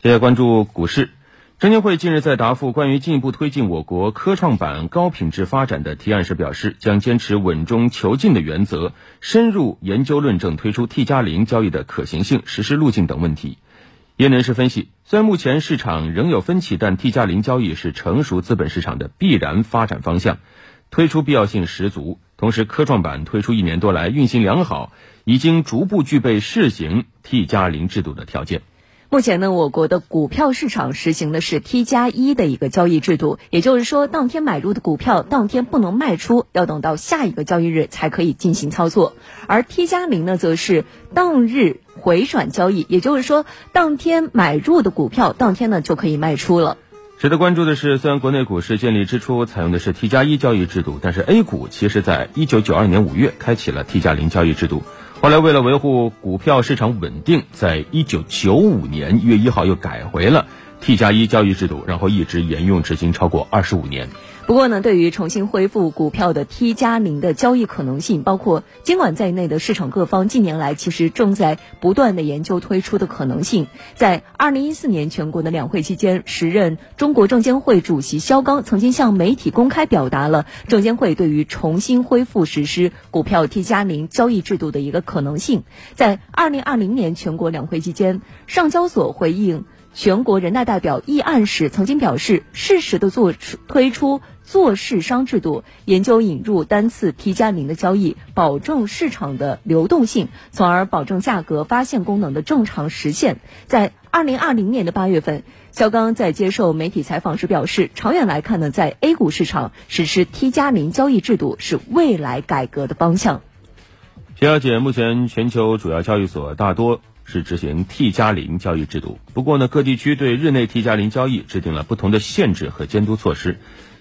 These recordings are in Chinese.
接下关注股市。证监会近日在答复关于进一步推进我国科创板高品质发展的提案时表示，将坚持稳中求进的原则，深入研究论证推出 T 加零交易的可行性、实施路径等问题。业内人士分析，虽然目前市场仍有分歧，但 T 加零交易是成熟资本市场的必然发展方向，推出必要性十足。同时，科创板推出一年多来运行良好，已经逐步具备试行 T 加零制度的条件。目前呢，我国的股票市场实行的是 T 加一的一个交易制度，也就是说，当天买入的股票当天不能卖出，要等到下一个交易日才可以进行操作。而 T 加零呢，则是当日回转交易，也就是说，当天买入的股票当天呢就可以卖出了。值得关注的是，虽然国内股市建立之初采用的是 T 加一交易制度，但是 A 股其实在一九九二年五月开启了 T 加零交易制度。后来，为了维护股票市场稳定，在一九九五年一月一号又改回了 T 加一交易制度，然后一直沿用至今超过二十五年。不过呢，对于重新恢复股票的 T 加零的交易可能性，包括监管在内的市场各方近年来其实正在不断的研究推出的可能性。在二零一四年全国的两会期间，时任中国证监会主席肖钢曾经向媒体公开表达了证监会对于重新恢复实施股票 T 加零交易制度的一个可能性。在二零二零年全国两会期间，上交所回应。全国人大代表议案时曾经表示，适时的做出推出做市商制度，研究引入单次 T 加零的交易，保证市场的流动性，从而保证价格发现功能的正常实现。在二零二零年的八月份，肖钢在接受媒体采访时表示，长远来看呢，在 A 股市场实施 T 加零交易制度是未来改革的方向。据了解，目前全球主要交易所大多。是执行 T 加零交易制度，不过呢，各地区对日内 T 加零交易制定了不同的限制和监督措施。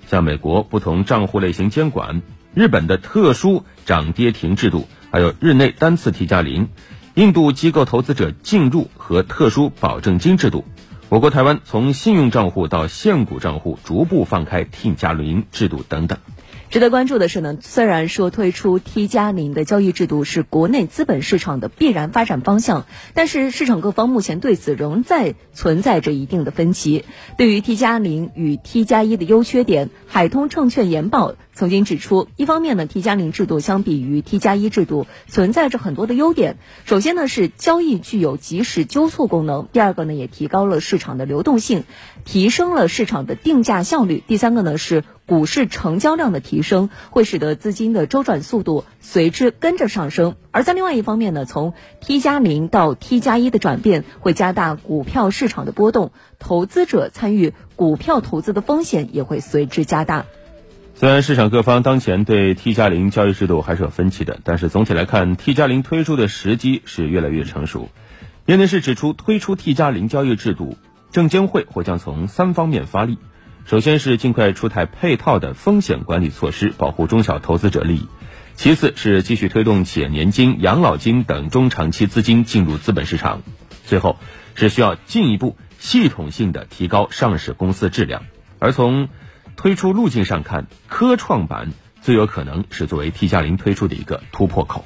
像美国不同账户类型监管，日本的特殊涨跌停制度，还有日内单次 T 加零，印度机构投资者进入和特殊保证金制度。我国台湾从信用账户到现股账户逐步放开 T 加零制度等等。值得关注的是呢，虽然说推出 T 加零的交易制度是国内资本市场的必然发展方向，但是市场各方目前对此仍在存在着一定的分歧。对于 T 加零与 T 加一的优缺点，海通证券研报曾经指出，一方面呢，T 加零制度相比于 T 加一制度存在着很多的优点。首先呢，是交易具有及时纠错功能；第二个呢，也提高了市场的流动性，提升了市场的定价效率；第三个呢是。股市成交量的提升会使得资金的周转速度随之跟着上升，而在另外一方面呢，从 T 加零到 T 加一的转变会加大股票市场的波动，投资者参与股票投资的风险也会随之加大。虽然市场各方当前对 T 加零交易制度还是有分歧的，但是总体来看，T 加零推出的时机是越来越成熟。业内是指出，推出 T 加零交易制度，证监会或将从三方面发力。首先是尽快出台配套的风险管理措施，保护中小投资者利益；其次是继续推动企业年金、养老金等中长期资金进入资本市场；最后是需要进一步系统性的提高上市公司质量。而从推出路径上看，科创板最有可能是作为 T 加零推出的一个突破口。